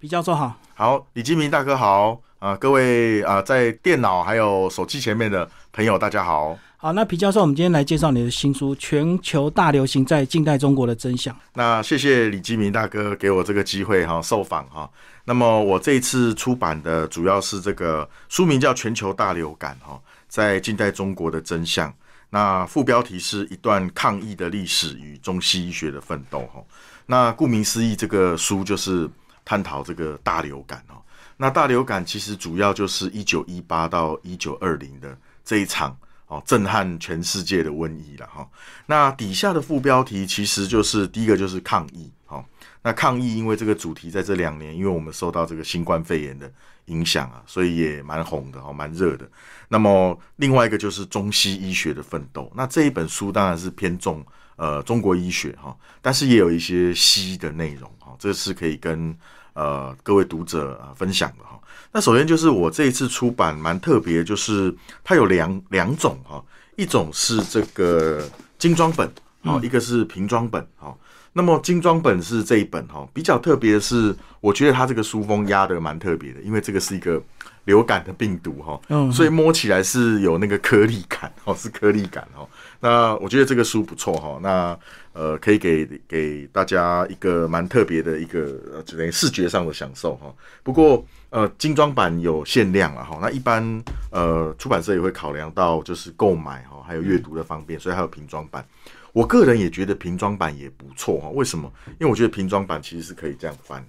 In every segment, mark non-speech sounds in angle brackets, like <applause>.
比教授好，好，李金明大哥好啊，各位啊，在电脑还有手机前面的朋友，大家好。好，那皮教授，我们今天来介绍你的新书《全球大流行在近代中国的真相》。那谢谢李金明大哥给我这个机会哈，受访哈。那么我这一次出版的主要是这个书名叫《全球大流感哈，在近代中国的真相》。那副标题是一段抗疫的历史与中西医学的奋斗哈。那顾名思义，这个书就是。探讨这个大流感哦，那大流感其实主要就是一九一八到一九二零的这一场哦，震撼全世界的瘟疫了哈。那底下的副标题其实就是第一个就是抗疫哈。那抗疫因为这个主题在这两年，因为我们受到这个新冠肺炎的影响啊，所以也蛮红的哦，蛮热的。那么另外一个就是中西医学的奋斗。那这一本书当然是偏重呃中国医学哈，但是也有一些西医的内容哈，这是可以跟。呃，各位读者啊，分享的哈。那首先就是我这一次出版蛮特别，就是它有两两种哈，一种是这个精装本，好，一个是平装本，好。那么精装本是这一本哈，比较特别的是，我觉得它这个书封压的蛮特别的，因为这个是一个流感的病毒哈，嗯，所以摸起来是有那个颗粒感哦，是颗粒感哦。那我觉得这个书不错哈，那呃可以给给大家一个蛮特别的一个等于视觉上的享受哈。不过呃精装版有限量了哈，那一般呃出版社也会考量到就是购买哈，还有阅读的方便，所以还有平装版。我个人也觉得平装版也不错哈，为什么？因为我觉得平装版其实是可以这样翻，好，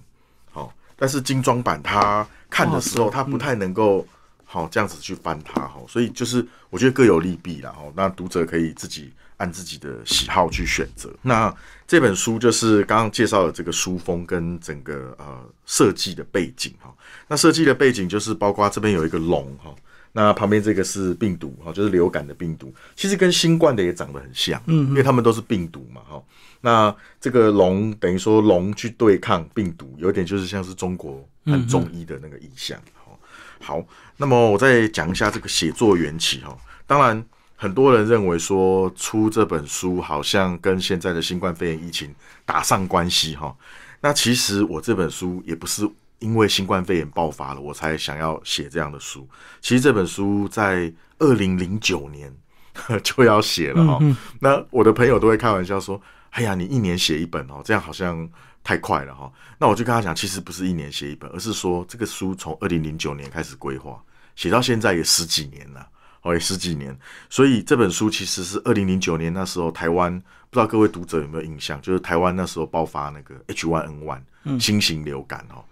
但是精装版它看的时候它不太能够好这样子去翻它哈，所以就是我觉得各有利弊啦哈。那读者可以自己按自己的喜好去选择。那这本书就是刚刚介绍的这个书封跟整个呃设计的背景哈。那设计的背景就是包括这边有一个龙哈。那旁边这个是病毒哈，就是流感的病毒，其实跟新冠的也长得很像，嗯，因为他们都是病毒嘛哈。那这个龙等于说龙去对抗病毒，有点就是像是中国很中医的那个意象。好，好，那么我再讲一下这个写作缘起哈。当然，很多人认为说出这本书好像跟现在的新冠肺炎疫情打上关系哈。那其实我这本书也不是。因为新冠肺炎爆发了，我才想要写这样的书。其实这本书在二零零九年 <laughs> 就要写了哈。那我的朋友都会开玩笑说：“哎呀，你一年写一本哦，这样好像太快了哈。”那我就跟他讲，其实不是一年写一本，而是说这个书从二零零九年开始规划，写到现在也十几年了，哦，也十几年。所以这本书其实是二零零九年那时候台湾，不知道各位读者有没有印象，就是台湾那时候爆发那个 H1N1 新型流感哦。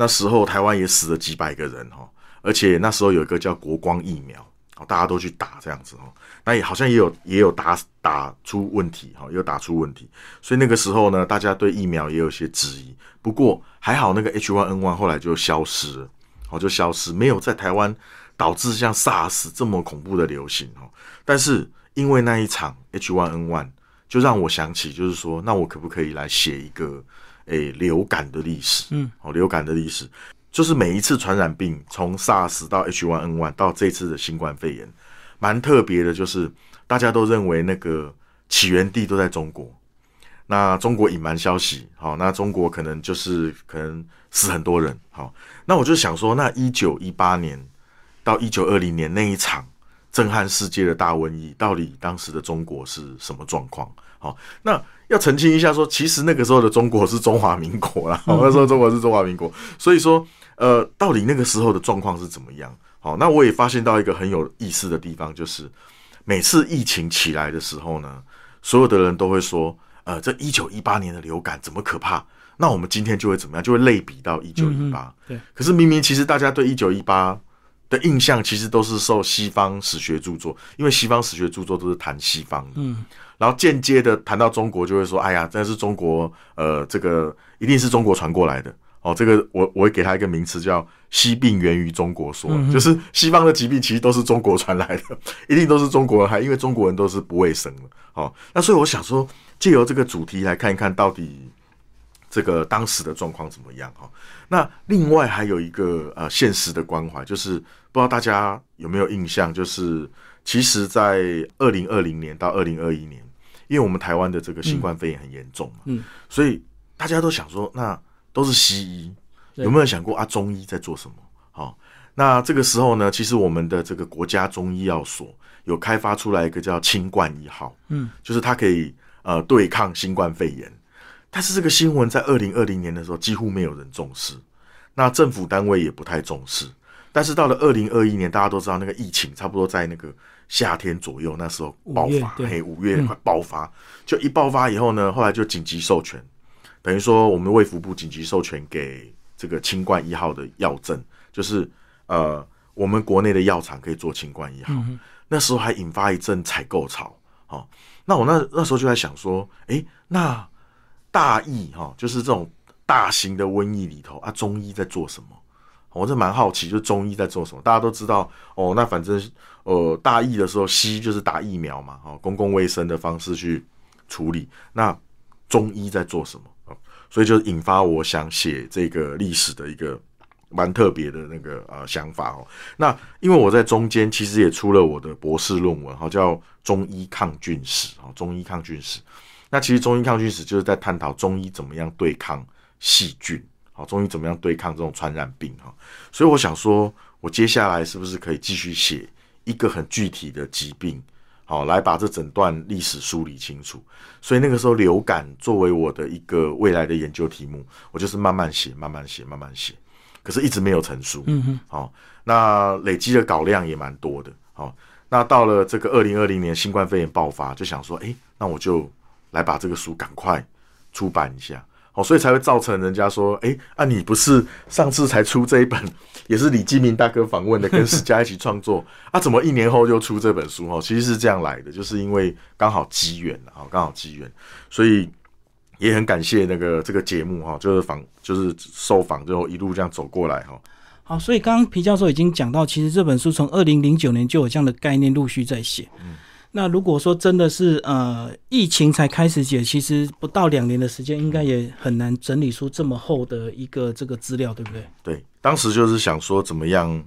那时候台湾也死了几百个人哈，而且那时候有一个叫国光疫苗，哦，大家都去打这样子哦，那也好像也有也有打打出问题哈，有打出问题，所以那个时候呢，大家对疫苗也有些质疑。不过还好，那个 H1N1 后来就消失了，哦，就消失，没有在台湾导致像 SARS 这么恐怖的流行哦。但是因为那一场 H1N1，就让我想起，就是说，那我可不可以来写一个？诶，流感的历史，嗯，哦，流感的历史，就是每一次传染病，从 SARS 到 H1N1 到这次的新冠肺炎，蛮特别的，就是大家都认为那个起源地都在中国，那中国隐瞒消息，好，那中国可能就是可能死很多人，好，那我就想说，那一九一八年到一九二零年那一场震撼世界的大瘟疫，到底当时的中国是什么状况？好，那。要澄清一下，说其实那个时候的中国是中华民国啦，那时候中国是中华民国，所以说，呃，到底那个时候的状况是怎么样？好，那我也发现到一个很有意思的地方，就是每次疫情起来的时候呢，所有的人都会说，呃，这一九一八年的流感怎么可怕？那我们今天就会怎么样？就会类比到一九一八。对，可是明明其实大家对一九一八的印象，其实都是受西方史学著作，因为西方史学著作都是谈西方的。嗯。然后间接的谈到中国，就会说：“哎呀，这是中国，呃，这个一定是中国传过来的哦。”这个我我会给他一个名词，叫“西病源于中国说”，就是西方的疾病其实都是中国传来的，一定都是中国人害，因为中国人都是不卫生的。哦，那所以我想说，借由这个主题来看一看到底这个当时的状况怎么样哈。那另外还有一个呃现实的关怀，就是不知道大家有没有印象，就是其实在二零二零年到二零二一年。因为我们台湾的这个新冠肺炎很严重嘛，嗯，所以大家都想说，那都是西医，有没有想过啊？中医在做什么？好、那这个时候呢，其实我们的这个国家中医药所有开发出来一个叫清冠一号，嗯，就是它可以呃对抗新冠肺炎。但是这个新闻在二零二零年的时候几乎没有人重视，那政府单位也不太重视。但是到了二零二一年，大家都知道那个疫情差不多在那个夏天左右，那时候爆发，对嘿，五月快爆发，就一爆发以后呢，后来就紧急授权，等于说我们卫福部紧急授权给这个清冠一号的药证，就是呃，我们国内的药厂可以做清冠一号。那时候还引发一阵采购潮，哦，那我那那时候就在想说，诶，那大疫哈、就是这种大型的瘟疫里头啊，中医在做什么？我是蛮好奇，就中医在做什么？大家都知道哦，那反正呃大疫的时候，西医就是打疫苗嘛，哦，公共卫生的方式去处理。那中医在做什么？哦，所以就引发我想写这个历史的一个蛮特别的那个呃想法哦。那因为我在中间其实也出了我的博士论文，哈，叫《中医抗菌史》哦，《中医抗菌史》。那其实中医抗菌史就是在探讨中医怎么样对抗细菌，好，中医怎么样对抗这种传染病哈。所以我想说，我接下来是不是可以继续写一个很具体的疾病，好，来把这整段历史梳理清楚。所以那个时候流感作为我的一个未来的研究题目，我就是慢慢写，慢慢写，慢慢写，可是一直没有成书。嗯哼，好、那累积的稿量也蛮多的。好、那到了这个二零二零年新冠肺炎爆发，就想说，诶，那我就来把这个书赶快出版一下。好、所以才会造成人家说，哎，啊，你不是上次才出这一本，也是李基明大哥访问的，跟史家一起创作，啊，怎么一年后就出这本书？哦，其实是这样来的，就是因为刚好机缘啊，刚好机缘，所以也很感谢那个这个节目哈，就是访就是受访之后一路这样走过来哈。好，所以刚刚皮教授已经讲到，其实这本书从二零零九年就有这样的概念陆续在写。那如果说真的是呃疫情才开始解，其实不到两年的时间，应该也很难整理出这么厚的一个这个资料，对不对？对，当时就是想说怎么样，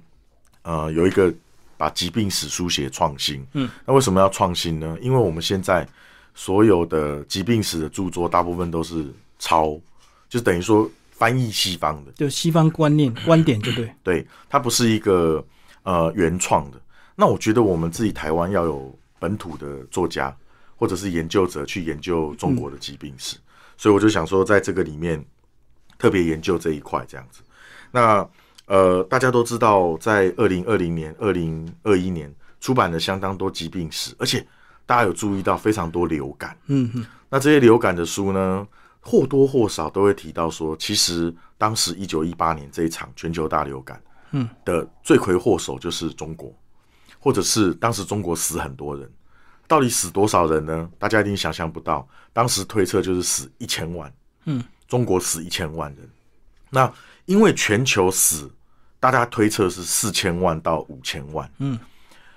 呃，有一个把疾病史书写创新。嗯，那为什么要创新呢？因为我们现在所有的疾病史的著作，大部分都是抄，就等于说翻译西方的。就西方观念 <clears throat> 观点，对不对？对，它不是一个呃原创的。那我觉得我们自己台湾要有本土的作家或者是研究者去研究中国的疾病史，所以我就想说，在这个里面特别研究这一块这样子。那呃，大家都知道，在二零二零年、二零二一年出版了相当多疾病史，而且大家有注意到非常多流感。嗯嗯，那这些流感的书呢，或多或少都会提到说，其实当时一九一八年这一场全球大流感，嗯，的罪魁祸首就是中国，或者是当时中国死很多人，到底死多少人呢？大家一定想象不到，当时推测就是死一千万，嗯，中国死一千万人，那因为全球死，大家推测是四千万到五千万，嗯，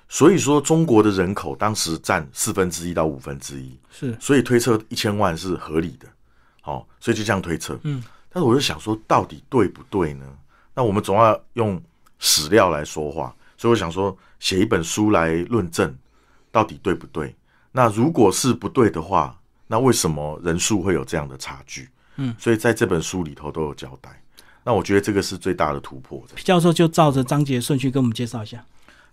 所以说中国的人口当时占四分之一到五分之一，是。所以推测一千万是合理的，好、所以就这样推测。嗯，但是我就想说，到底对不对呢？那我们总要用史料来说话，所以我想说，写一本书来论证到底对不对。那如果是不对的话，那为什么人数会有这样的差距？嗯，所以在这本书里头都有交代。那我觉得这个是最大的突破。皮教授就照着章节顺序跟我们介绍一下。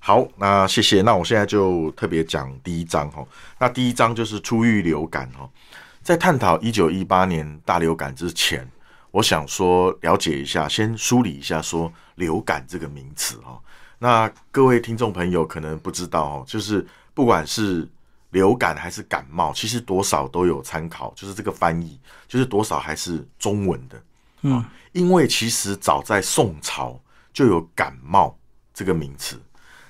好，那谢谢。那我现在就特别讲第一章哈。那第一章就是初遇流感哈。在探讨一九一八年大流感之前，我想说了解一下，先梳理一下说流感这个名词哈。那各位听众朋友可能不知道哦，就是不管是流感还是感冒，其实多少都有参考，就是这个翻译，就是多少还是中文的。嗯，因为其实早在宋朝就有感冒这个名词。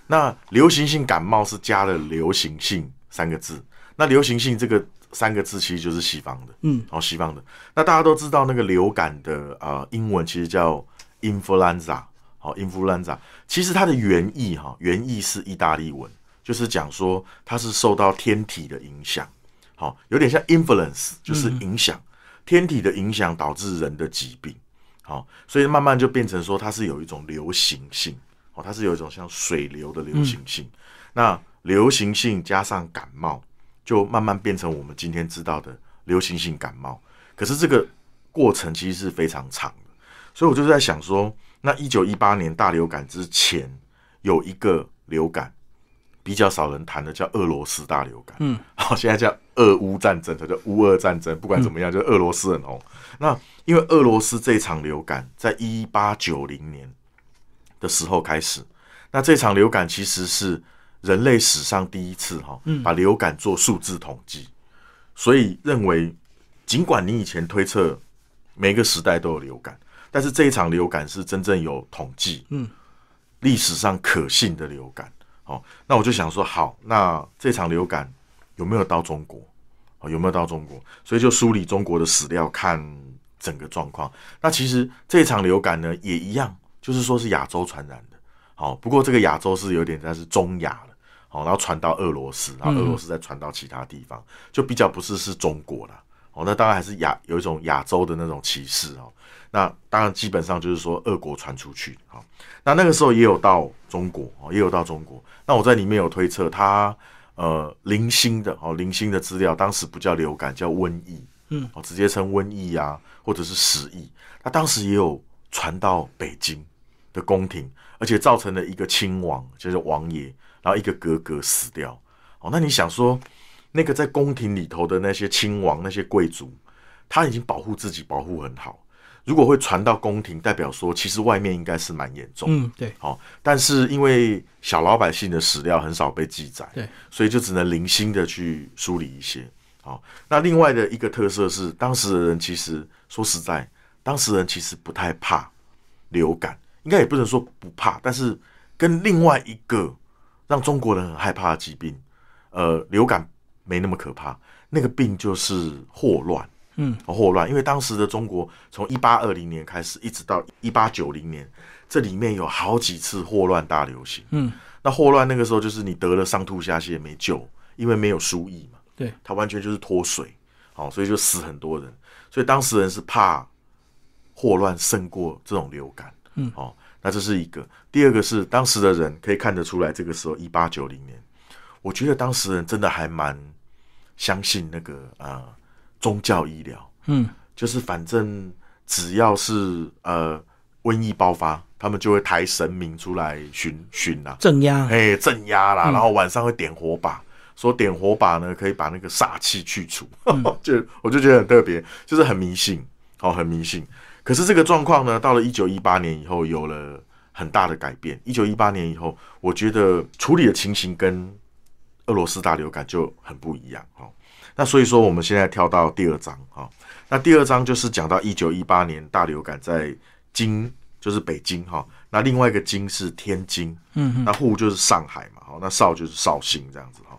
那流行性感冒是加了流行性三个字，那流行性这个三个字其实就是西方的，嗯，哦，西方的。那大家都知道那个流感的呃英文其实叫 influenza，好、influenza，其实它的原意哈、原意是意大利文，就是讲说它是受到天体的影响，好、有点像 influence，就是影响、天体的影响导致人的疾病，好、所以慢慢就变成说它是有一种流行性，哦，它是有一种像水流的流行性。那流行性加上感冒，就慢慢变成我们今天知道的流行性感冒。可是这个过程其实是非常长的，所以我就在想说，那一九一八年大流感之前有一个流感比较少人谈的，叫俄罗斯大流感。嗯，好，现在叫俄乌战争，它叫乌俄战争。不管怎么样，就是俄罗斯很红。那因为俄罗斯这场流感在一八九零年的时候开始，那这场流感其实是人类史上第一次哈，把流感做数字统计，所以认为，尽管你以前推测每个时代都有流感，但是这一场流感是真正有统计，嗯，历史上可信的流感。哦，那我就想说，好，那这场流感有没有到中国？哦，有没有到中国？所以就梳理中国的史料，看整个状况。那其实这场流感呢，也一样，就是说是亚洲传染的。好，不过这个亚洲是有点但是中亚了。好，然后传到俄罗斯，然后俄罗斯再传到其他地方，就比较不是是中国了。哦，那当然还是亚有一种亚洲的那种歧视哦。那当然基本上就是说俄国传出去。好，那那个时候也有到中国哦，也有到中国。那我在里面有推测，它呃零星的哦零星的资料，当时不叫流感，叫瘟疫，嗯，哦直接称瘟疫啊，或者是死疫。那当时也有传到北京的宫廷，而且造成了一个亲王，就是王爷，然后一个格格死掉。哦，那你想说，那个在宫廷里头的那些亲王、那些贵族，他已经保护自己保护很好。如果会传到宫廷，代表说其实外面应该是蛮严重。嗯，对，好，但是因为小老百姓的史料很少被记载，对，所以就只能零星的去梳理一些。好，那另外的一个特色是，当时的人其实说实在，当时人其实不太怕流感，应该也不能说不怕，但是跟另外一个让中国人很害怕的疾病，呃，流感没那么可怕，那个病就是霍乱。嗯，霍乱，因为当时的中国从一八二零年开始，一直到一八九零年，这里面有好几次霍乱大流行。嗯，那霍乱那个时候就是你得了上吐下泻没救，因为没有输液嘛，对，它完全就是脱水，好，所以就死很多人。所以当时人是怕霍乱胜过这种流感。嗯，哦，那这是一个。第二个是当时的人可以看得出来，这个时候一八九零年，我觉得当时人真的还蛮相信那个啊。宗教医疗，嗯，就是反正只要是呃瘟疫爆发，他们就会抬神明出来巡巡啦，镇压，哎，镇压啦，然后晚上会点火把，说点火把呢可以把那个煞气去除，<laughs> 就我就觉得很特别，就是很迷信，哦，很迷信。可是这个状况呢，到了一九一八年以后有了很大的改变。一九一八年以后，我觉得处理的情形跟俄罗斯大流感就很不一样，哦。那所以说，我们现在跳到第二章哈。那第二章就是讲到一九一八年大流感在京，就是北京哈。那另外一个京是天津，嗯，那沪就是上海嘛，好，那绍就是绍兴这样子哈。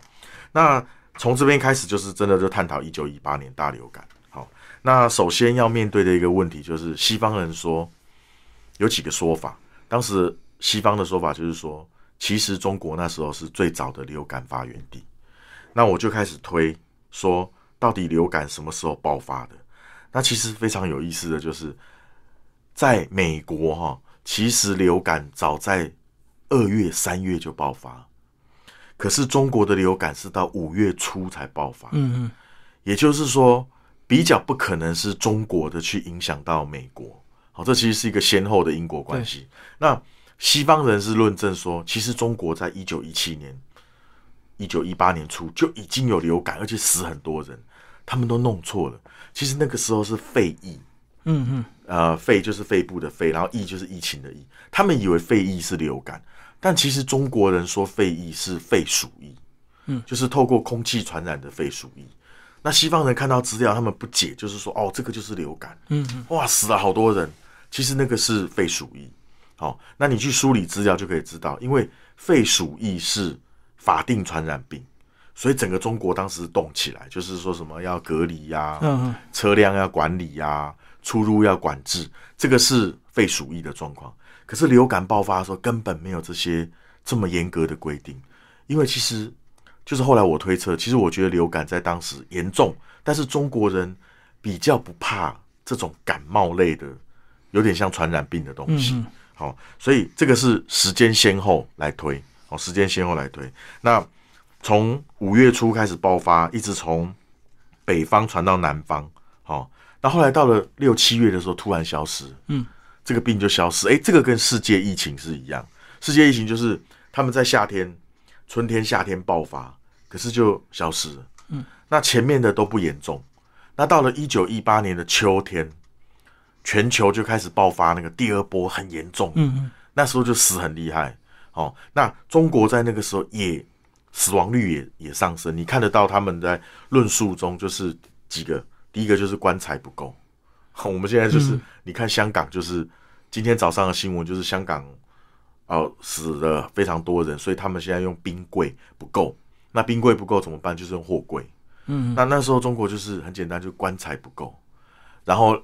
那从这边开始，就是真的就探讨一九一八年大流感。好，那首先要面对的一个问题就是，西方人说有几个说法。当时西方的说法就是说，其实中国那时候是最早的流感发源地。那我就开始推。说到底流感什么时候爆发的？那其实非常有意思的就是，在美国哈，其实流感早在二月、三月就爆发，可是中国的流感是到五月初才爆发。嗯嗯，也就是说，比较不可能是中国的去影响到美国。好，这其实是一个先后的因果关系。那西方人是论证说，其实中国在一九一七年。一九一八年初就已经有流感，而且死很多人，他们都弄错了。其实那个时候是肺疫，嗯嗯，呃，肺就是肺部的肺，然后疫就是疫情的疫。他们以为肺疫是流感，但其实中国人说肺疫是肺鼠疫，嗯，就是透过空气传染的肺鼠疫。那西方人看到资料，他们不解，就是说，哦，这个就是流感，嗯嗯，哇，死了好多人。其实那个是肺鼠疫。好，那你去梳理资料就可以知道，因为肺鼠疫是。法定传染病，所以整个中国当时动起来，就是说什么要隔离呀，车辆要管理呀，出入要管制，这个是肺鼠疫的状况。可是流感爆发的时候，根本没有这些这么严格的规定，因为其实就是后来我推测，其实我觉得流感在当时严重，但是中国人比较不怕这种感冒类的，有点像传染病的东西。好，所以这个是时间先后来推。哦，时间先后来推，那从五月初开始爆发，一直从北方传到南方，哦，那后来到了六七月的时候突然消失，嗯，这个病就消失。哎，这个跟世界疫情是一样，世界疫情就是他们在夏天、春天、夏天爆发，可是就消失了。嗯，那前面的都不严重，那到了一九一八年的秋天，全球就开始爆发那个第二波很严重。嗯嗯，那时候就死很厉害。哦，那中国在那个时候也死亡率也也上升，你看得到他们在论述中就是几个，第一个就是棺材不够。<laughs> 我们现在就是你看香港，就是今天早上的新闻就是香港哦死了非常多人，所以他们现在用冰柜不够，那冰柜不够怎么办？就是用货柜。嗯，那那时候中国就是很简单，就棺材不够，然后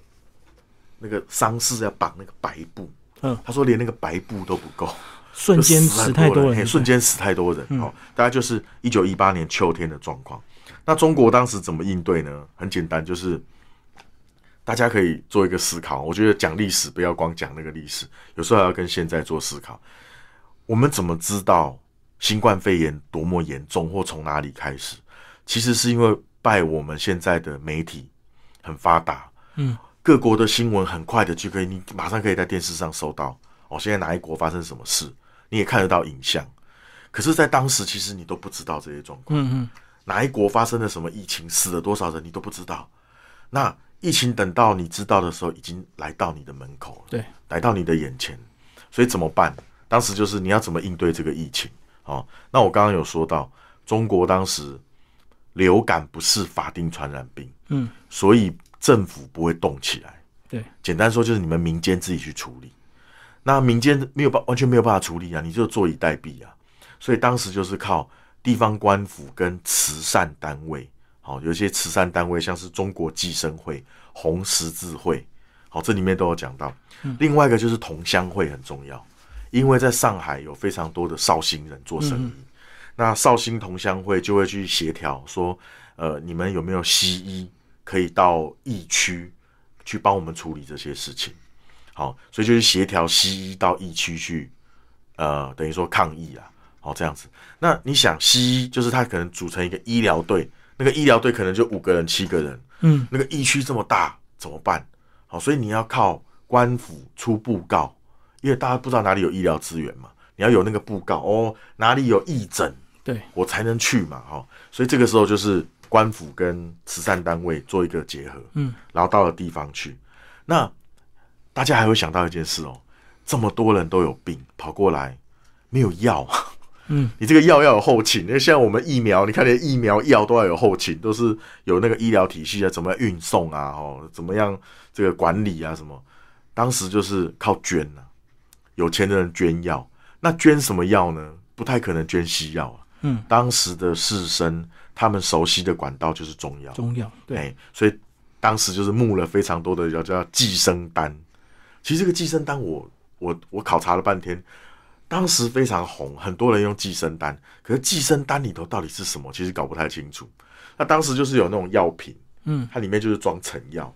那个丧事要绑那个白布，嗯，他说连那个白布都不够。瞬间死太多人，瞬间死太多人哦！大概就是一九一八年秋天的状况。那中国当时怎么应对呢？很简单，就是大家可以做一个思考。我觉得讲历史不要光讲那个历史，有时候还要跟现在做思考。我们怎么知道新冠肺炎多么严重，或从哪里开始？其实是因为拜我们现在的媒体很发达，嗯，各国的新闻很快的就可以，你马上可以在电视上收到。哦，现在哪一国发生什么事？你也看得到影像，可是，在当时其实你都不知道这些状况。嗯嗯，哪一国发生了什么疫情，死了多少人，你都不知道。那疫情等到你知道的时候，已经来到你的门口了，对，来到你的眼前。所以怎么办？当时就是你要怎么应对这个疫情？哦，那我刚刚有说到，中国当时流感不是法定传染病，嗯，所以政府不会动起来。对，简单说就是你们民间自己去处理。那民间没有办完全没有办法处理啊，你就坐以待毙啊。所以当时就是靠地方官府跟慈善单位，好，有些慈善单位像是中国计生会、红十字会，好，这里面都有讲到。另外一个就是同乡会很重要，因为在上海有非常多的绍兴人做生意，那绍兴同乡会就会去协调说，呃，你们有没有西医可以到疫区去帮我们处理这些事情。好，所以就是协调西医到疫区去，呃，等于说抗疫啊，好这样子。那你想，西医就是他可能组成一个医疗队，那个医疗队可能就五个人、七个人，嗯，那个疫区这么大怎么办？好，所以你要靠官府出布告，因为大家不知道哪里有医疗资源嘛，你要有那个布告哦，哪里有义诊，对我才能去嘛，哈。所以这个时候就是官府跟慈善单位做一个结合，嗯，然后到了地方去，那。大家还会想到一件事哦，这么多人都有病跑过来，没有药，<laughs> 嗯，你这个药要有后勤，那像我们疫苗，你看连疫苗药都要有后勤，都是有那个医疗体系啊，怎么样运送啊，哦，怎么样这个管理啊，什么？当时就是靠捐啊，有钱的人捐药，那捐什么药呢？不太可能捐西药啊，嗯，当时的士绅他们熟悉的管道就是中药，中药，对，所以当时就是募了非常多的药，叫寄生丹。其实这个寄生单，我我我考察了半天，当时非常红，很多人用寄生单。可是寄生单里头到底是什么，其实搞不太清楚。那当时就是有那种药品，嗯，它里面就是装成药，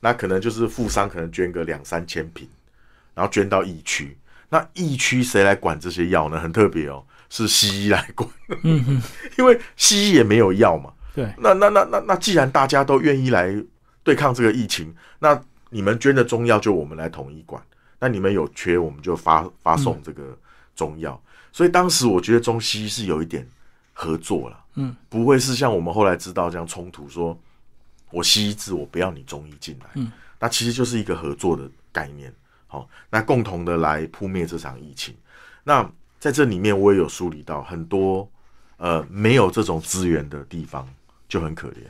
那可能就是富商可能捐个两三千瓶，然后捐到疫区。那疫区谁来管这些药呢？很特别哦，是西医来管。<laughs> 因为西医也没有药嘛。对。那那那那那，既然大家都愿意来对抗这个疫情，那你们捐的中药就我们来统一管，那你们有缺我们就发发送这个中药。所以当时我觉得中西医是有一点合作了，嗯，不会是像我们后来知道这样冲突，说我西医治我不要你中医进来，嗯，那其实就是一个合作的概念，好，那共同的来扑灭这场疫情。那在这里面我也有梳理到很多呃没有这种资源的地方就很可怜，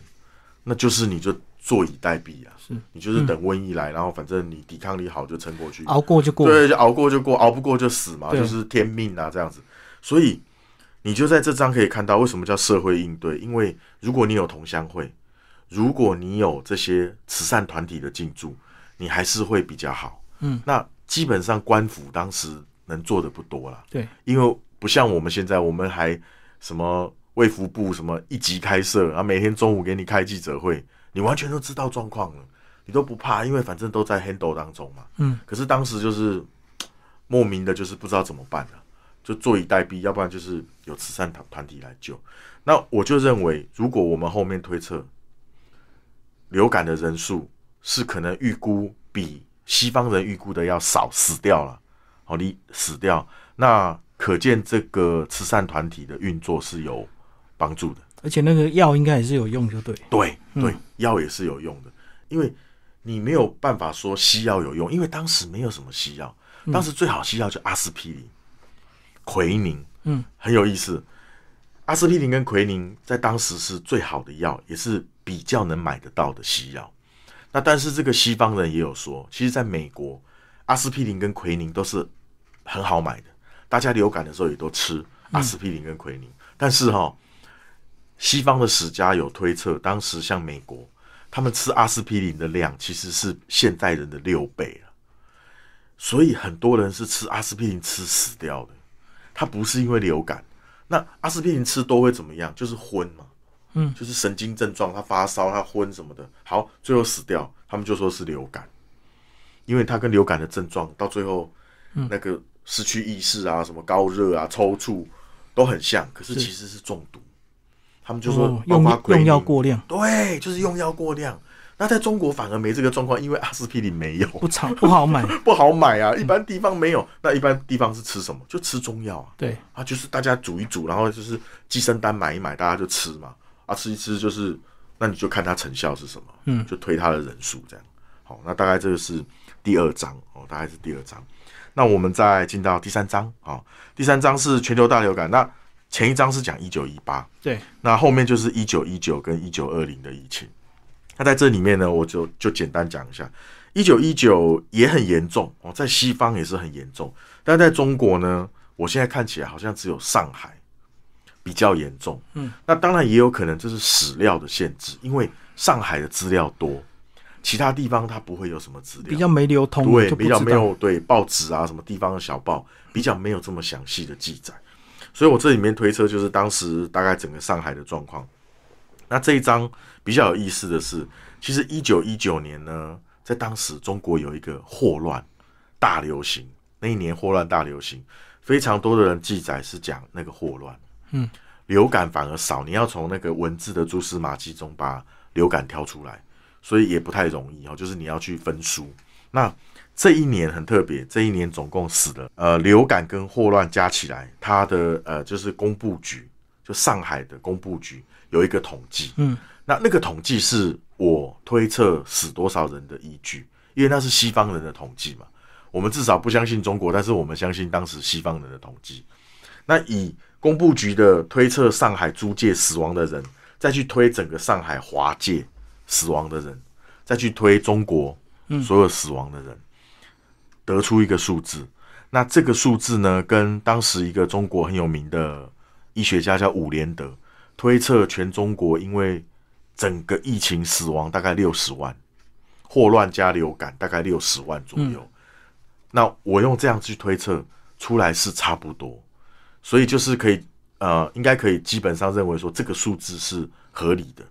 那就是你就。坐以待毙啊！是你就是等瘟疫来，然后反正你抵抗力好就撑过去，熬过就过，对，就熬过就过，熬不过就死嘛，就是天命啊这样子。所以你就在这章可以看到为什么叫社会应对，因为如果你有同乡会，如果你有这些慈善团体的进驻，你还是会比较好。嗯，那基本上官府当时能做的不多了，对，因为不像我们现在，我们还什么卫福部什么一级开设，然后每天中午给你开记者会。你完全都知道状况了，你都不怕，因为反正都在 handle 当中嘛。嗯。可是当时就是莫名的，就是不知道怎么办了，就坐以待毙，要不然就是有慈善团团体来救。那我就认为，如果我们后面推测流感的人数是可能预估比西方人预估的要少死掉了，好，你死掉，那可见这个慈善团体的运作是有帮助的。而且那个药应该也是有用，就对。对对，药也是有用的，因为你没有办法说西药有用，因为当时没有什么西药，当时最好西药就阿司匹林、奎宁，嗯，很有意思。阿司匹林跟奎宁在当时是最好的药，也是比较能买得到的西药。那但是这个西方人也有说，其实在美国，阿司匹林跟奎宁都是很好买的，大家流感的时候也都吃阿司匹林跟奎宁。但是哈，西方的史家有推测，当时像美国，他们吃阿司匹林的量其实是现代人的六倍了，所以很多人是吃阿司匹林吃死掉的，他不是因为流感。那阿司匹林吃多会怎么样？就是昏嘛，嗯，就是神经症状，他发烧，他昏什么的，好，最后死掉，他们就说是流感，因为他跟流感的症状到最后，那个失去意识啊，什么高热啊、抽搐都很像，可是其实是中毒。他们就说哦用包括用药过量，对，就是用药过量。那在中国反而没这个状况，因为阿司匹林没有，不常不好买。<laughs> 不好买啊，一般地方没有。那一般地方是吃什么？就吃中药啊。对，啊，就是大家煮一煮，然后就是寄生丹买一买，大家就吃嘛。啊，吃一吃就是，那你就看它成效是什么，嗯就推它的人数这样。好，那大概这个是第二章哦，大概是第二章。那我们再进到第三章啊、哦，第三章是全球大流感。那前一章是讲一九一八，对，那后面就是一九一九跟一九二零的疫情。那在这里面呢，我就就简单讲一下，一九一九也很严重哦，在西方也是很严重，但在中国呢，我现在看起来好像只有上海比较严重。嗯，那当然也有可能这是史料的限制，因为上海的资料多，其他地方它不会有什么资料，比较没流通，对，比较没有对报纸啊，什么地方的小报比较没有这么详细的记载，所以我这里面推测就是当时大概整个上海的状况。那这一章比较有意思的是，其实一九一九年呢，在当时中国有一个霍乱大流行，那一年霍乱大流行，非常多的人记载是讲那个霍乱，嗯，流感反而少，你要从那个文字的蛛丝马迹中把流感挑出来，所以也不太容易哦，就是你要去分书。那这一年很特别，这一年总共死了呃流感跟霍乱加起来，他的呃就是工部局，就上海的工部局有一个统计，嗯，那那个统计是我推测死多少人的依据，因为那是西方人的统计嘛，我们至少不相信中国，但是我们相信当时西方人的统计。那以工部局的推测，上海租界死亡的人，再去推整个上海华界死亡的人，再去推中国所有死亡的人，得出一个数字。那这个数字呢，跟当时一个中国很有名的医学家叫伍连德推测，全中国因为整个疫情死亡大概六十万，霍乱加流感大概六十万左右。那我用这样去推测出来是差不多，所以就是可以呃，应该可以基本上认为说这个数字是合理的。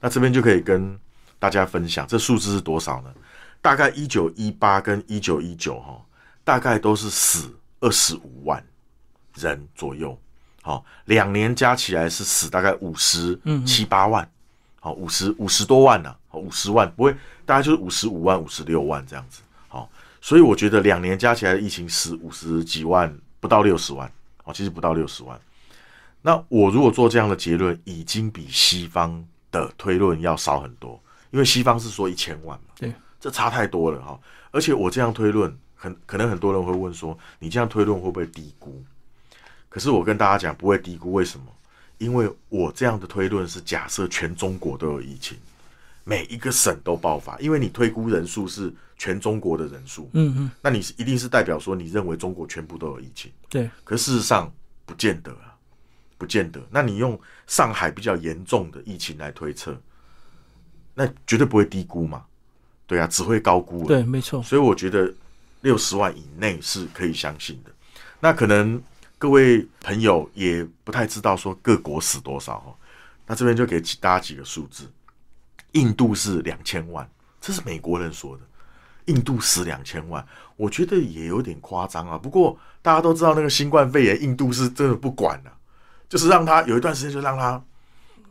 那这边就可以跟大家分享，这数字是多少呢？大概一九一八跟一九一九哈，大概都是死二十五万人左右。好，两年加起来是死大概五十七八万，好，五十五十多万呢、啊，五十万不会，大概就是五十五万、五十六万这样子。好，所以我觉得两年加起来的疫情死五十几万，不到六十万，哦，其实不到六十万。那我如果做这样的结论，已经比西方的推论要少很多，因为西方是说一千万嘛，对，这差太多了哈。而且我这样推论，很可能很多人会问说，你这样推论会不会低估？可是我跟大家讲，不会低估，为什么？因为我这样的推论是假设全中国都有疫情，每一个省都爆发，因为你推估人数是全中国的人数，嗯嗯，那你是一定是代表说你认为中国全部都有疫情，对，可事实上不见得啊，不见得。那你用上海比较严重的疫情来推测，那绝对不会低估嘛，对啊，只会高估了。对，没错，所以我觉得六十万以内是可以相信的。那可能各位朋友也不太知道说各国死多少哦，那这边就给大家几个数字。印度是两千万，这是美国人说的。印度死两千万，我觉得也有点夸张啊。不过大家都知道那个新冠肺炎，印度是真的不管了、就是让他有一段时间就让他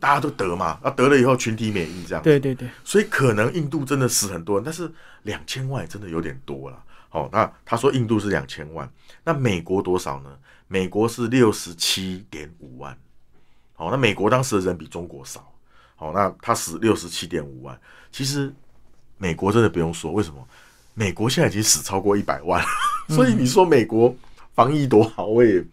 大家都得嘛，那得了以后群体免疫这样，对对对，所以可能印度真的死很多人，但是两千万真的有点多了。好，那他说印度是两千万，那美国多少呢？美国是六十七点五万。好，那美国当时的人比中国少。好，那他死六十七点五万。其实美国真的不用说，为什么？美国现在已经死超过一百万，<laughs> 所以你说美国防疫多好，我也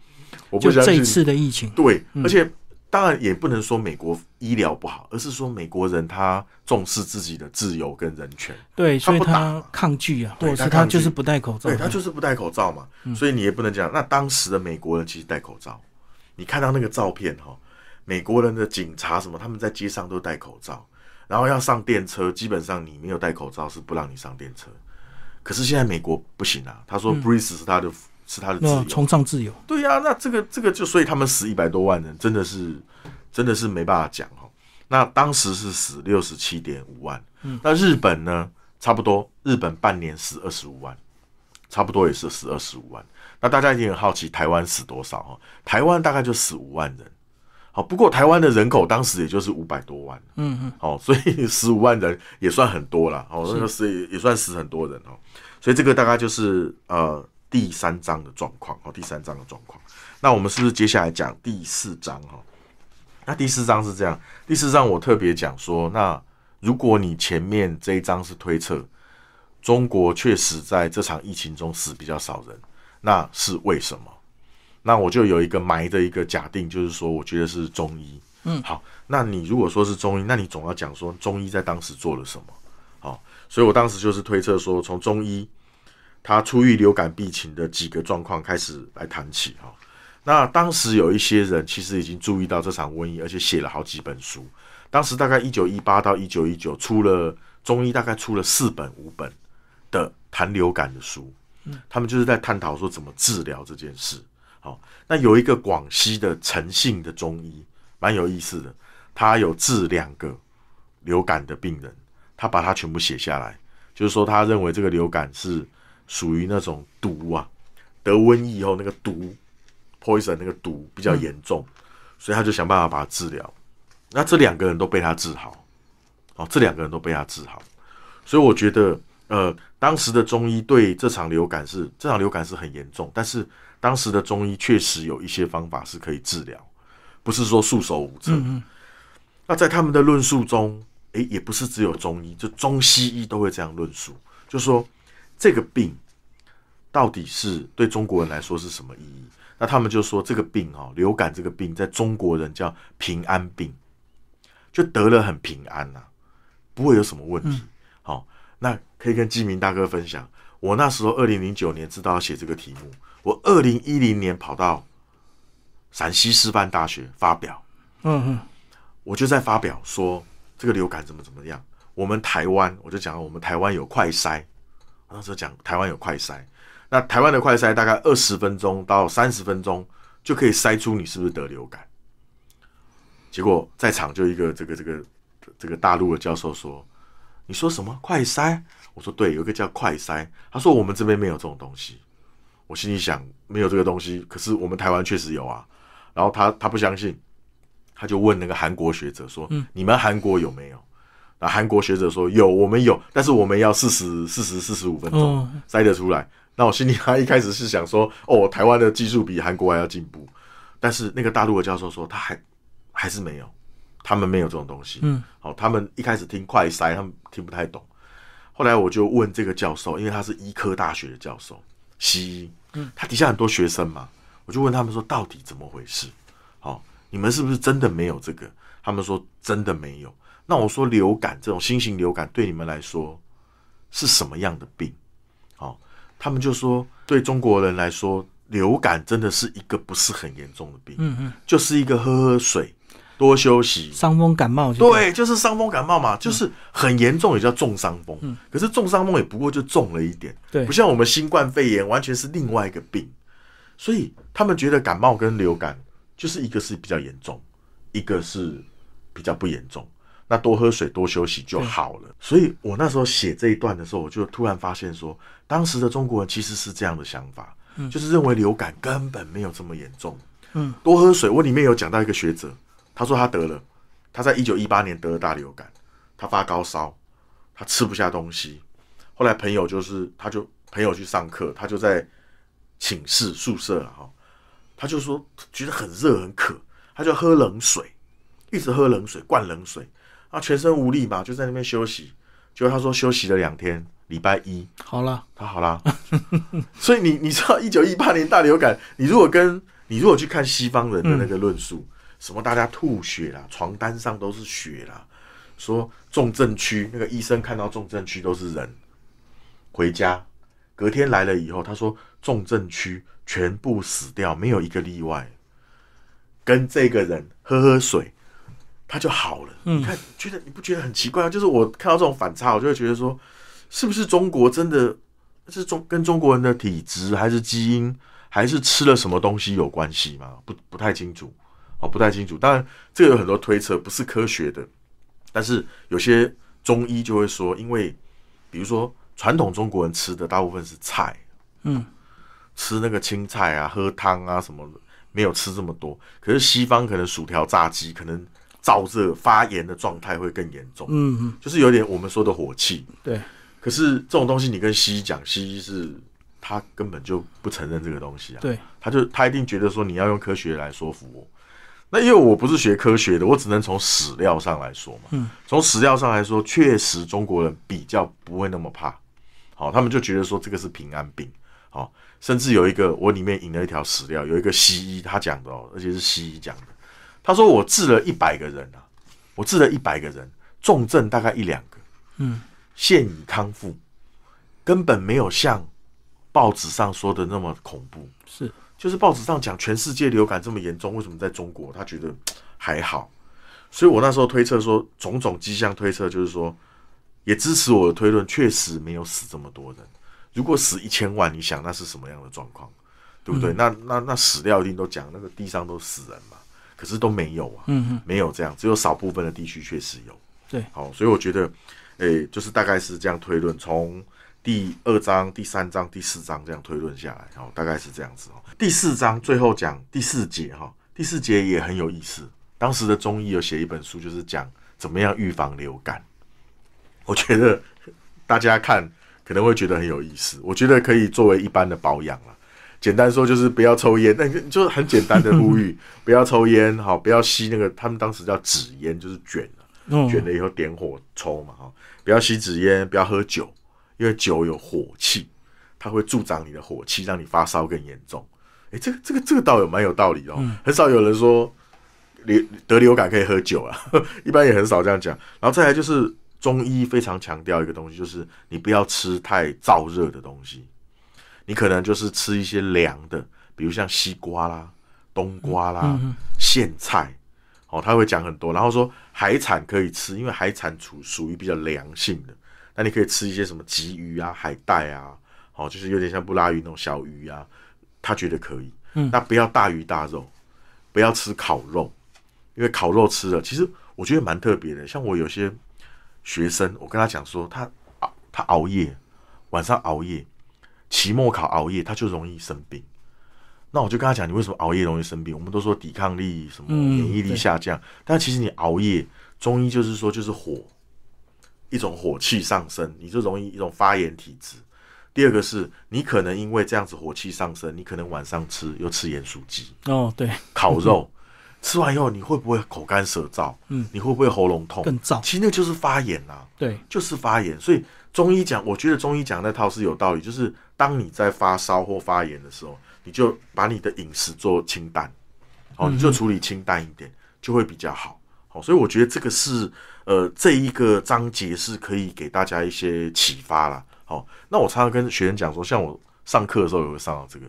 我不相信。这次的疫情，对，而且。当然也不能说美国医疗不好，而是说美国人他重视自己的自由跟人权。对，所以他抗拒啊，或者他就是不戴口罩。对他就是不戴口罩嘛，所以你也不能讲。那当时的美国人其实戴口罩，你看到那个照片哈，美国人的警察什么，他们在街上都戴口罩，然后要上电车，基本上你没有戴口罩是不让你上电车。可是现在美国不行啊，他说 “breathe” 是他的。是他的自由，崇尚自由。对呀，那这个这个就所以他们死一百多万人，真的是真的是没办法讲哦。那当时是死六十七点五万，嗯，那日本呢，差不多日本半年死二十五万，差不多也是死二十五万。那大家一定很好奇台湾死多少哈？台湾大概就死五万人。好，不过台湾的人口当时也就是五百多万，嗯嗯，好，所以十五万人也算很多了，哦，那个死也算死很多人哦。所以这个大概就是呃。第三章的状况哦，第三章的状况。那我们是不是接下来讲第四章哈？那第四章是这样，第四章我特别讲说，那如果你前面这一章是推测中国确实在这场疫情中死比较少人，那是为什么？那我就有一个埋的一个假定，就是说，我觉得是中医。嗯，好，那你如果说是中医，那你总要讲说中医在当时做了什么？好，所以我当时就是推测说，从中医。他出于流感病情的几个状况开始来谈起哈，那当时有一些人其实已经注意到这场瘟疫，而且写了好几本书。当时大概一九一八到一九一九出了中医大概出了四本五本的谈流感的书，他们就是在探讨说怎么治疗这件事。好，那有一个广西的陈姓的中医蛮有意思的，他有治两个流感的病人，他把它全部写下来，就是说他认为这个流感是。属于那种毒啊，得瘟疫以后那个毒，poison 那个毒比较严重，所以他就想办法把它治疗。那这两个人都被他治好，哦，这两个人都被他治好。所以我觉得，呃，当时的中医对这场流感是这场流感是很严重，但是当时的中医确实有一些方法是可以治疗，不是说束手无策。那在他们的论述中，诶，也不是只有中医，就中西医都会这样论述，就说。这个病到底是对中国人来说是什么意义？那他们就说这个病哦，流感这个病在中国人叫平安病，就得了很平安呐，不会有什么问题。好，那可以跟基民大哥分享，我那时候二零零九年知道要写这个题目，我二零一零年跑到陕西师范大学发表，嗯嗯，我就在发表说这个流感怎么怎么样。我们台湾，我就讲我们台湾有快筛。那时候讲台湾有快筛，那台湾的快筛大概二十分钟到三十分钟就可以筛出你是不是得流感。结果在场就一个这个这个这个大陆的教授说：“你说什么快筛？”我说：“对，有一个叫快筛。”他说：“我们这边没有这种东西。”我心里想：“没有这个东西，可是我们台湾确实有啊。”然后他他不相信，他就问那个韩国学者说：“嗯，你们韩国有没有？”那韩国学者说有，我们有，但是我们要四十四十四十五分钟塞得出来。那我心里他一开始是想说，哦，台湾的技术比韩国还要进步。但是那个大陆的教授说，他还还是没有，他们没有这种东西。嗯，好，他们一开始听快塞，他们听不太懂。后来我就问这个教授，因为他是医科大学的教授，西医，嗯，他底下很多学生嘛，我就问他们说，到底怎么回事？好，你们是不是真的没有这个？他们说真的没有。那我说流感这种新型流感对你们来说是什么样的病？好，他们就说对中国人来说，流感真的是一个不是很严重的病，嗯嗯，就是一个喝喝水，多休息，伤风感冒，对，就是伤风感冒嘛，就是很严重也叫重伤风，嗯，可是重伤风也不过就重了一点，对，不像我们新冠肺炎完全是另外一个病，所以他们觉得感冒跟流感就是一个是比较严重，一个是比较不严重。那多喝水，多休息就好了。所以我那时候写这一段的时候，我就突然发现说，当时的中国人其实是这样的想法，就是认为流感根本没有这么严重。嗯，多喝水。我里面有讲到一个学者，他说他得了，他他在一九一八年得了大流感，他发高烧，他吃不下东西。后来朋友就是，他就朋友去上课，他就在寝室宿舍了哈，他就说觉得很热很渴，他就喝冷水，一直喝冷水，灌冷水，啊，全身无力嘛，就在那边休息。结果他说休息了两天，礼拜一好了，他好了。<laughs> 所以你你知道一九一八年大流感，你如果跟你如果去看西方人的那个论述，什么大家吐血啦，床单上都是血啦，说重症区那个医生看到重症区都是人，回家隔天来了以后，他说重症区全部死掉，没有一个例外，跟这个人喝喝水。他就好了，你看，觉得你不觉得很奇怪吗？就是我看到这种反差，我就会觉得说，是不是中国真的是中跟中国人的体质，还是基因，还是吃了什么东西有关系吗？不不太清楚，哦，不太清楚。当然，这个有很多推测，不是科学的。但是有些中医就会说，因为比如说传统中国人吃的大部分是菜，嗯，吃那个青菜啊，喝汤啊什么的，没有吃这么多。可是西方可能薯条、炸鸡，可能燥热发炎的状态会更严重，嗯嗯，就是有点我们说的火气。对，可是这种东西你跟西医讲，西医是他根本就不承认这个东西啊。对，他就他一定觉得说你要用科学来说服我。那因为我不是学科学的，我只能从史料上来说嘛。嗯，从史料上来说，确实中国人比较不会那么怕。好，他们就觉得说这个是平安病。好，甚至有一个我里面引了一条史料，有一个西医他讲的哦，而且是西医讲的。他说我治了一百个人啊，我治了一百个人，重症大概一两个，嗯，现已康复，根本没有像报纸上说的那么恐怖。是，就是报纸上讲全世界流感这么严重，为什么在中国他觉得还好？所以我那时候推测说，种种迹象推测就是说，也支持我的推论，确实没有死这么多人。如果死一千万，你想那是什么样的状况，对不对？那那那死掉一定都讲那个地上都死人嘛，可是都没有啊，嗯嗯，没有这样，只有少部分的地区确实有。对，好，所以我觉得，诶、就是大概是这样推论，从第二章、第三章、第四章这样推论下来，好，大概是这样子哦。第四章最后讲第四节哈，第四节也很有意思。当时的中医有写一本书，就是讲怎么样预防流感。我觉得大家看可能会觉得很有意思，我觉得可以作为一般的保养了。简单说就是不要抽烟，那就是很简单的呼吁，<laughs> 不要抽烟，好，不要吸那个他们当时叫纸烟，就是卷卷了以后点火抽嘛，哈，不要吸纸烟，不要喝酒，因为酒有火气，它会助长你的火气，让你发烧更严重。诶，这个这个这个倒有蛮有道理的哦，很少有人说流得流感可以喝酒啊，<laughs> 一般也很少这样讲。然后再来就是中医非常强调一个东西，就是你不要吃太燥热的东西，你可能就是吃一些凉的，比如像西瓜啦、冬瓜啦、苋菜。哦，他会讲很多，然后说海产可以吃，因为海产属属于比较凉性的，那你可以吃一些什么鲫鱼啊、海带啊，哦，就是有点像布拉鱼那种小鱼啊，他觉得可以。嗯，那不要大鱼大肉，不要吃烤肉，因为烤肉吃了，其实我觉得蛮特别的。像我有些学生，我跟他讲说，他熬他熬夜，晚上熬夜，期末考熬夜，他就容易生病。那我就跟他讲，你为什么熬夜容易生病？我们都说抵抗力什么嗯免疫力下降，但其实你熬夜，中医就是说就是火，一种火气上升，你就容易一种发炎体质。第二个是你可能因为这样子火气上升，你可能晚上吃又吃盐酥鸡、哦，对，烤肉，吃完以后你会不会口干舌燥？嗯，你会不会喉咙痛？更燥，其实那就是发炎啊。对，就是发炎，所以中医讲，我觉得中医讲那套是有道理，就是当你在发烧或发炎的时候，你就把你的饮食做清淡，哦，你就处理清淡一点，就会比较好。好，所以我觉得这个是呃这一个章节是可以给大家一些启发啦。好，那我常常跟学生讲说，像我上课的时候也会上到这个，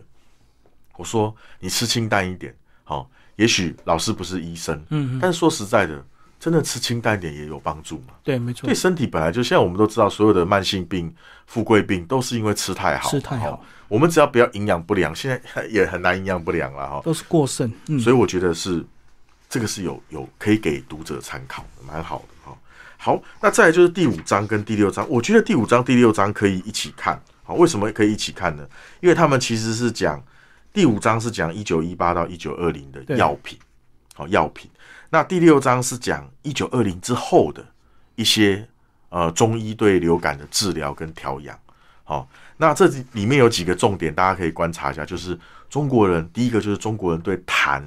我说你吃清淡一点，好，也许老师不是医生，嗯嗯，但是说实在的，真的吃清淡点也有帮助嘛。对，没错对，身体本来就现在我们都知道，所有的慢性病、富贵病都是因为吃太好。吃太好哦我们只要不要营养不良，现在也很难营养不良了哈。都是过剩，嗯，所以我觉得是这个是有有可以给读者参考的，蛮好的哈。好，那再来就是第五章跟第六章，我觉得第五章、第六章可以一起看。好，为什么可以一起看呢？因为他们其实是讲第五章是讲一九一八到一九二零的药品。好药品。那第六章是讲一九二零之后的一些呃中医对流感的治疗跟调养。好，那这里面有几个重点，大家可以观察一下，就是中国人第一个就是中国人对痰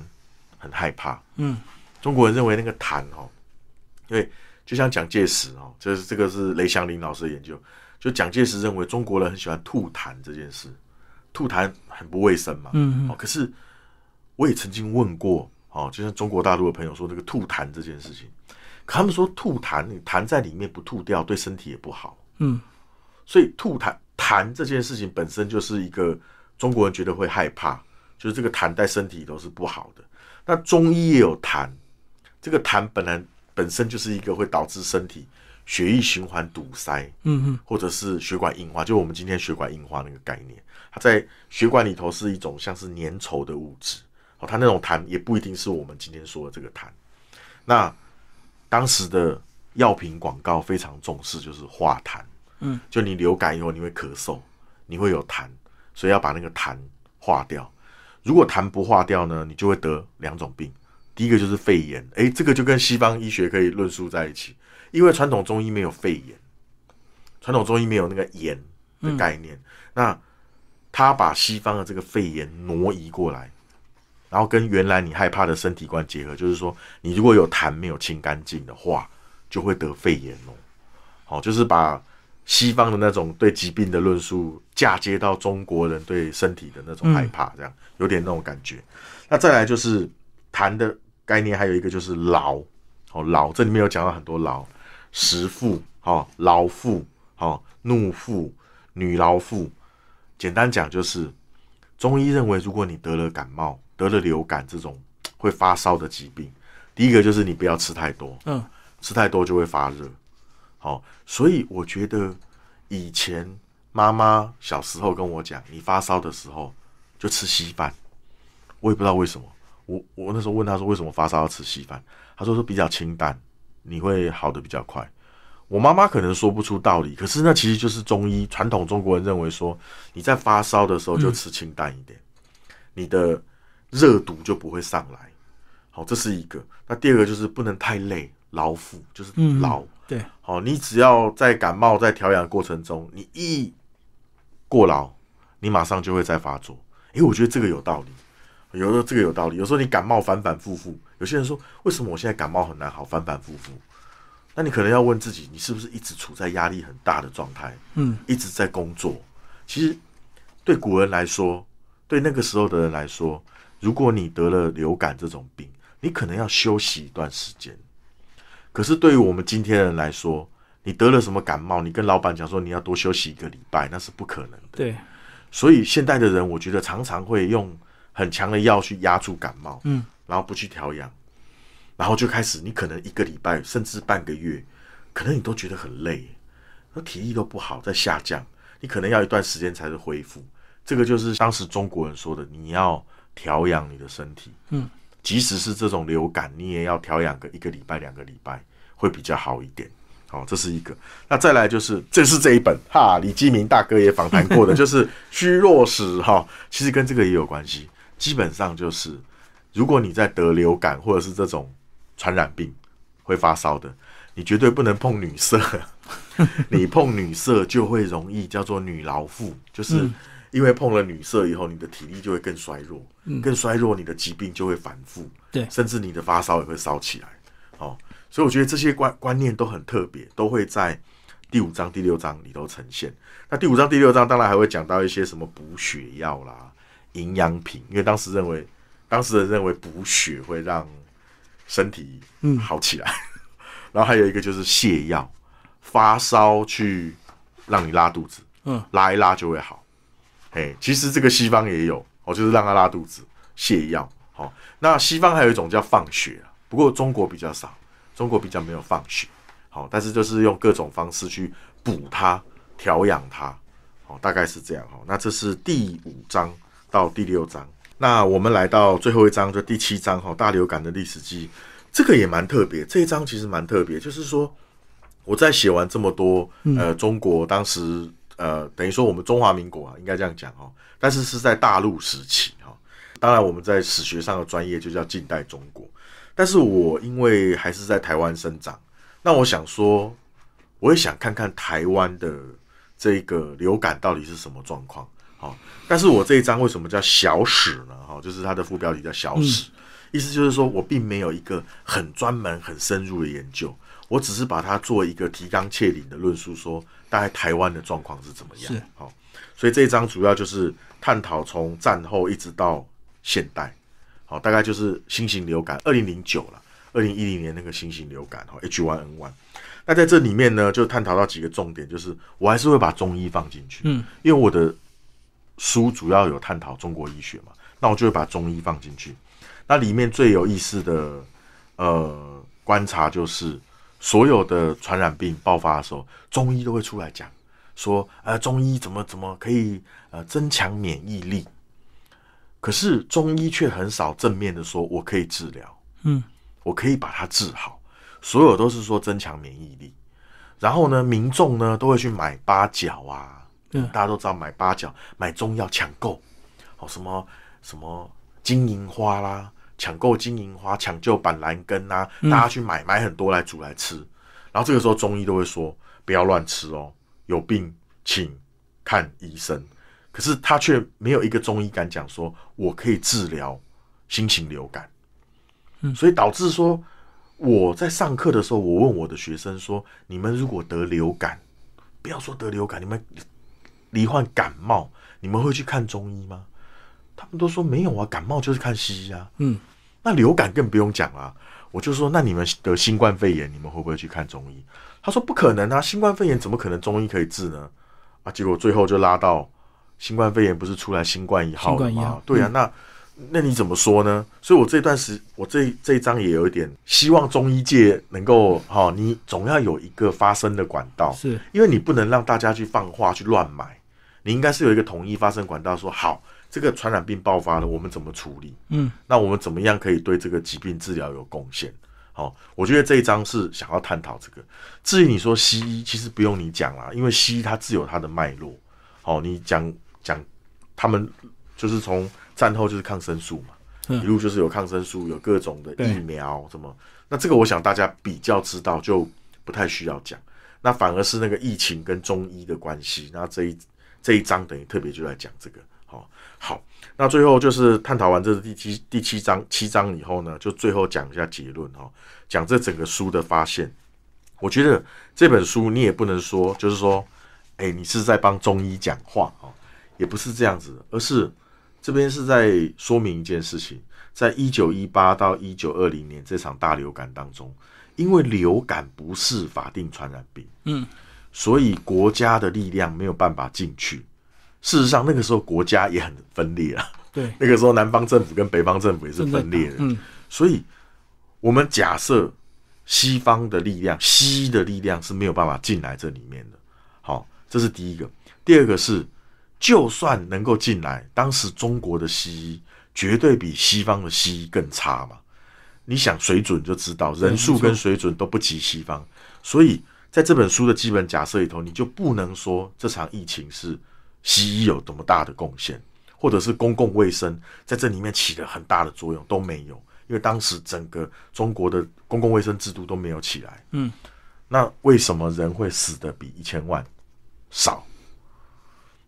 很害怕。嗯，中国人认为那个痰哦，因为就像蒋介石哦，这是这个是雷祥林老师的研究，就蒋介石认为中国人很喜欢吐痰这件事，吐痰很不卫生嘛。嗯哦，可是我也曾经问过哦，就像中国大陆的朋友说这个吐痰这件事情，可他们说吐痰，你痰在里面不吐掉，对身体也不好。嗯，所以吐痰痰这件事情本身就是一个中国人觉得会害怕，就是这个痰在身体都是不好的。那中医也有痰，这个痰本来本身就是一个会导致身体血液循环堵塞，嗯嗯或者是血管硬化，就我们今天血管硬化那个概念，它在血管里头是一种像是粘稠的物质，哦，他那种痰也不一定是我们今天说的这个痰。那当时的药品广告非常重视，就是化痰，嗯，就你流感以后你会咳嗽，你会有痰，所以要把那个痰化掉。如果痰不化掉呢，你就会得两种病。第一个就是肺炎，诶，这个就跟西方医学可以论述在一起，因为传统中医没有肺炎，传统中医没有那个炎的概念，那他把西方的这个肺炎挪移过来，然后跟原来你害怕的身体观结合，就是说，你如果有痰没有清干净的话，就会得肺炎哦。好，就是把西方的那种对疾病的论述嫁接到中国人对身体的那种害怕，这样有点那种感觉。那再来就是痰的概念，还有一个就是劳，哦劳，这里面有讲到很多劳，食妇，哦劳妇，哦怒妇，女劳妇。简单讲就是，中医认为，如果你得了感冒、得了流感这种会发烧的疾病，第一个就是你不要吃太多，嗯，吃太多就会发热。好、所以我觉得以前妈妈小时候跟我讲，你发烧的时候就吃稀饭。我也不知道为什么，我我那时候问他说为什么发烧要吃稀饭，他说是比较清淡，你会好的比较快。我妈妈可能说不出道理，可是那其实就是中医传统中国人认为说，你在发烧的时候就吃清淡一点，你的热毒就不会上来。好，这是一个。那第二个就是不能太累，劳腹就是嗯劳。对，好，你只要在感冒在调养过程中，你一过劳，你马上就会再发作。诶，我觉得这个有道理，有时候这个有道理。有时候你感冒反反复复，有些人说为什么我现在感冒很难好，反反复复？那你可能要问自己，你是不是一直处在压力很大的状态，嗯一直在工作？其实对古人来说，对那个时候的人来说，如果你得了流感这种病，你可能要休息一段时间。可是对于我们今天的人来说，你得了什么感冒，你跟老板讲说你要多休息一个礼拜，那是不可能的。对，所以现代的人，我觉得常常会用很强的药去压住感冒，嗯，然后不去调养，然后就开始，你可能一个礼拜甚至半个月，可能你都觉得很累，那体力都不好，在下降，你可能要一段时间才是恢复。这个就是当时中国人说的，你要调养你的身体，嗯，即使是这种流感，你也要调养个一个礼拜、两个礼拜，会比较好一点。好，这是一个。那再来就是，这是这一本哈，李基明大哥也访谈过的，<laughs> 就是虚弱史哈，其实跟这个也有关系。基本上就是，如果你在得流感或者是这种传染病会发烧的，你绝对不能碰女色，<laughs> 你碰女色就会容易叫做女劳妇，就是因为碰了女色以后，你的体力就会更衰弱，更衰弱，你的疾病就会反复，对甚至你的发烧也会烧起来。哦，所以我觉得这些观观念都很特别，都会在第五章、第六章里头呈现。那第五章、第六章当然还会讲到一些什么补血药啦、营养品，因为当时认为，当时人认为补血会让身体嗯好起来。<laughs> 然后还有一个就是泻药，发烧去让你拉肚子，嗯，拉一拉就会好。哎，其实这个西方也有，哦，就是让他拉肚子泻药。好、那西方还有一种叫放血啊，不过中国比较少，中国比较没有放血。好、但是就是用各种方式去补它、调养它。好、大概是这样。哈、那这是第五章到第六章。那我们来到最后一章，就第七章哈、大流感的历史记忆。这个也蛮特别，这一章其实蛮特别，就是说我在写完这么多呃中国当时呃等于说我们中华民国啊，应该这样讲哦，但是是在大陆时期哈、当然我们在史学上的专业就叫近代中国。但是我因为还是在台湾生长，那我想说，我也想看看台湾的这个流感到底是什么状况。好，但是我这一章为什么叫小史呢？哈，就是它的副标题叫小史，意思就是说我并没有一个很专门、很深入的研究，我只是把它做一个提纲挈领的论述，说大概台湾的状况是怎么样。好，所以这一章主要就是探讨从战后一直到现代。好，大概就是新型流感，二零零九了，二零一零年那个新型流感哈，H1N1。那在这里面呢，就探讨到几个重点，就是我还是会把中医放进去，嗯，因为我的书主要有探讨中国医学嘛，那我就会把中医放进去。那里面最有意思的呃观察就是，所有的传染病爆发的时候，中医都会出来讲说，呃，中医怎么怎么可以呃增强免疫力。可是中医却很少正面的说，我可以治疗，嗯，我可以把它治好，所有都是说增强免疫力。然后呢，民众呢都会去买八角啊，嗯，大家都知道买八角、买中药抢购，哦，什么什么金银花啦，抢购金银花，抢救板蓝根啊，大家去买买很多来煮来吃。然后这个时候中医都会说，不要乱吃哦，有病请看医生。可是他却没有一个中医敢讲说，我可以治疗新型流感，嗯，所以导致说我在上课的时候，我问我的学生说：你们如果得流感，不要说得流感，你们罹患感冒，你们会去看中医吗？他们都说没有啊，感冒就是看西医啊，嗯，那流感更不用讲了。我就说，那你们得新冠肺炎，你们会不会去看中医？他说不可能啊，新冠肺炎怎么可能中医可以治呢？啊，结果最后就拉到。新冠肺炎不是出来新冠一号了吗？对啊，那那你怎么说呢？所以我这段时，我这这一章也有一点希望中医界能够哈，你总要有一个发声的管道，是因为你不能让大家去放话去乱买，你应该是有一个统一发声管道，说好这个传染病爆发了，我们怎么处理？嗯，那我们怎么样可以对这个疾病治疗有贡献？好，我觉得这一章是想要探讨这个。至于你说西医，其实不用你讲啦，因为西医它自有它的脉络。好，你讲。讲他们就是从战后就是抗生素嘛，一路就是有抗生素，有各种的疫苗，什么？那这个我想大家比较知道，就不太需要讲。那反而是那个疫情跟中医的关系，那这一这一章等于特别就在讲这个。好，好，那最后就是探讨完这第七第七章七章以后呢，就最后讲一下结论哈，讲这整个书的发现。我觉得这本书你也不能说，就是说，哎，你是在帮中医讲话啊。也不是这样子，而是这边是在说明一件事情，在一九一八到一九二零年这场大流感当中，因为流感不是法定传染病，嗯，所以国家的力量没有办法进去。事实上，那个时候国家也很分裂啊，对，<laughs> 那个时候南方政府跟北方政府也是分裂的，嗯，所以我们假设西方的力量、西医的力量是没有办法进来这里面的。好，这是第一个，第二个是。就算能够进来，当时中国的西医绝对比西方的西医更差嘛？你想水准就知道，人数跟水准都不及西方。所以在这本书的基本假设里头，你就不能说这场疫情是西医有多么大的贡献，或者是公共卫生在这里面起了很大的作用都没有，因为当时整个中国的公共卫生制度都没有起来。嗯，那为什么人会死的比一千万少？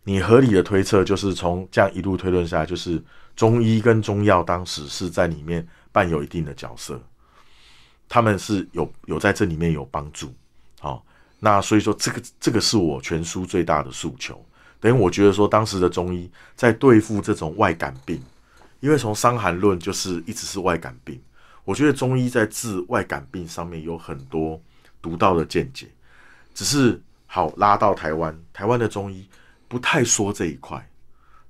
你合理的推测就是从这样一路推论下来，就是中医跟中药当时是在里面扮有一定的角色，他们是有有在这里面有帮助。好，那所以说这个这个是我全书最大的诉求。等于我觉得说当时的中医在对付这种外感病，因为从《伤寒论》就是一直是外感病，我觉得中医在治外感病上面有很多独到的见解。只是好拉到台湾，台湾的中医。不太说这一块，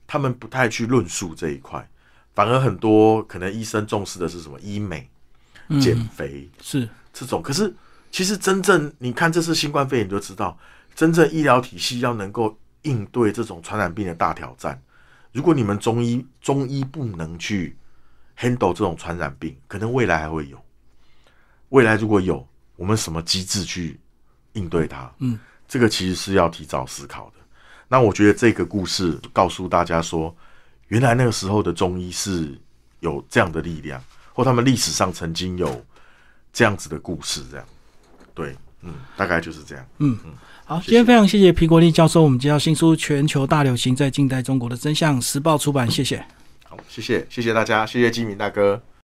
他们不太去论述这一块，反而很多可能医生重视的是什么医美、减肥是这种。可是其实真正你看这次新冠肺炎就知道，真正医疗体系要能够应对这种传染病的大挑战，如果你们中医中医不能去 handle 这种传染病，可能未来还会有。未来如果有，我们什么机制去应对它？嗯，这个其实是要提早思考的。那我觉得这个故事告诉大家说，原来那个时候的中医是有这样的力量。或他们历史上曾经有这样子的故事，这样，对，嗯，大概就是这样。嗯嗯，好，今天非常谢谢皮国立教授，我们介绍新书《全球大流行在近代中国的真相》，时报出版，谢谢。好，谢谢，谢谢大家，谢谢金明大哥。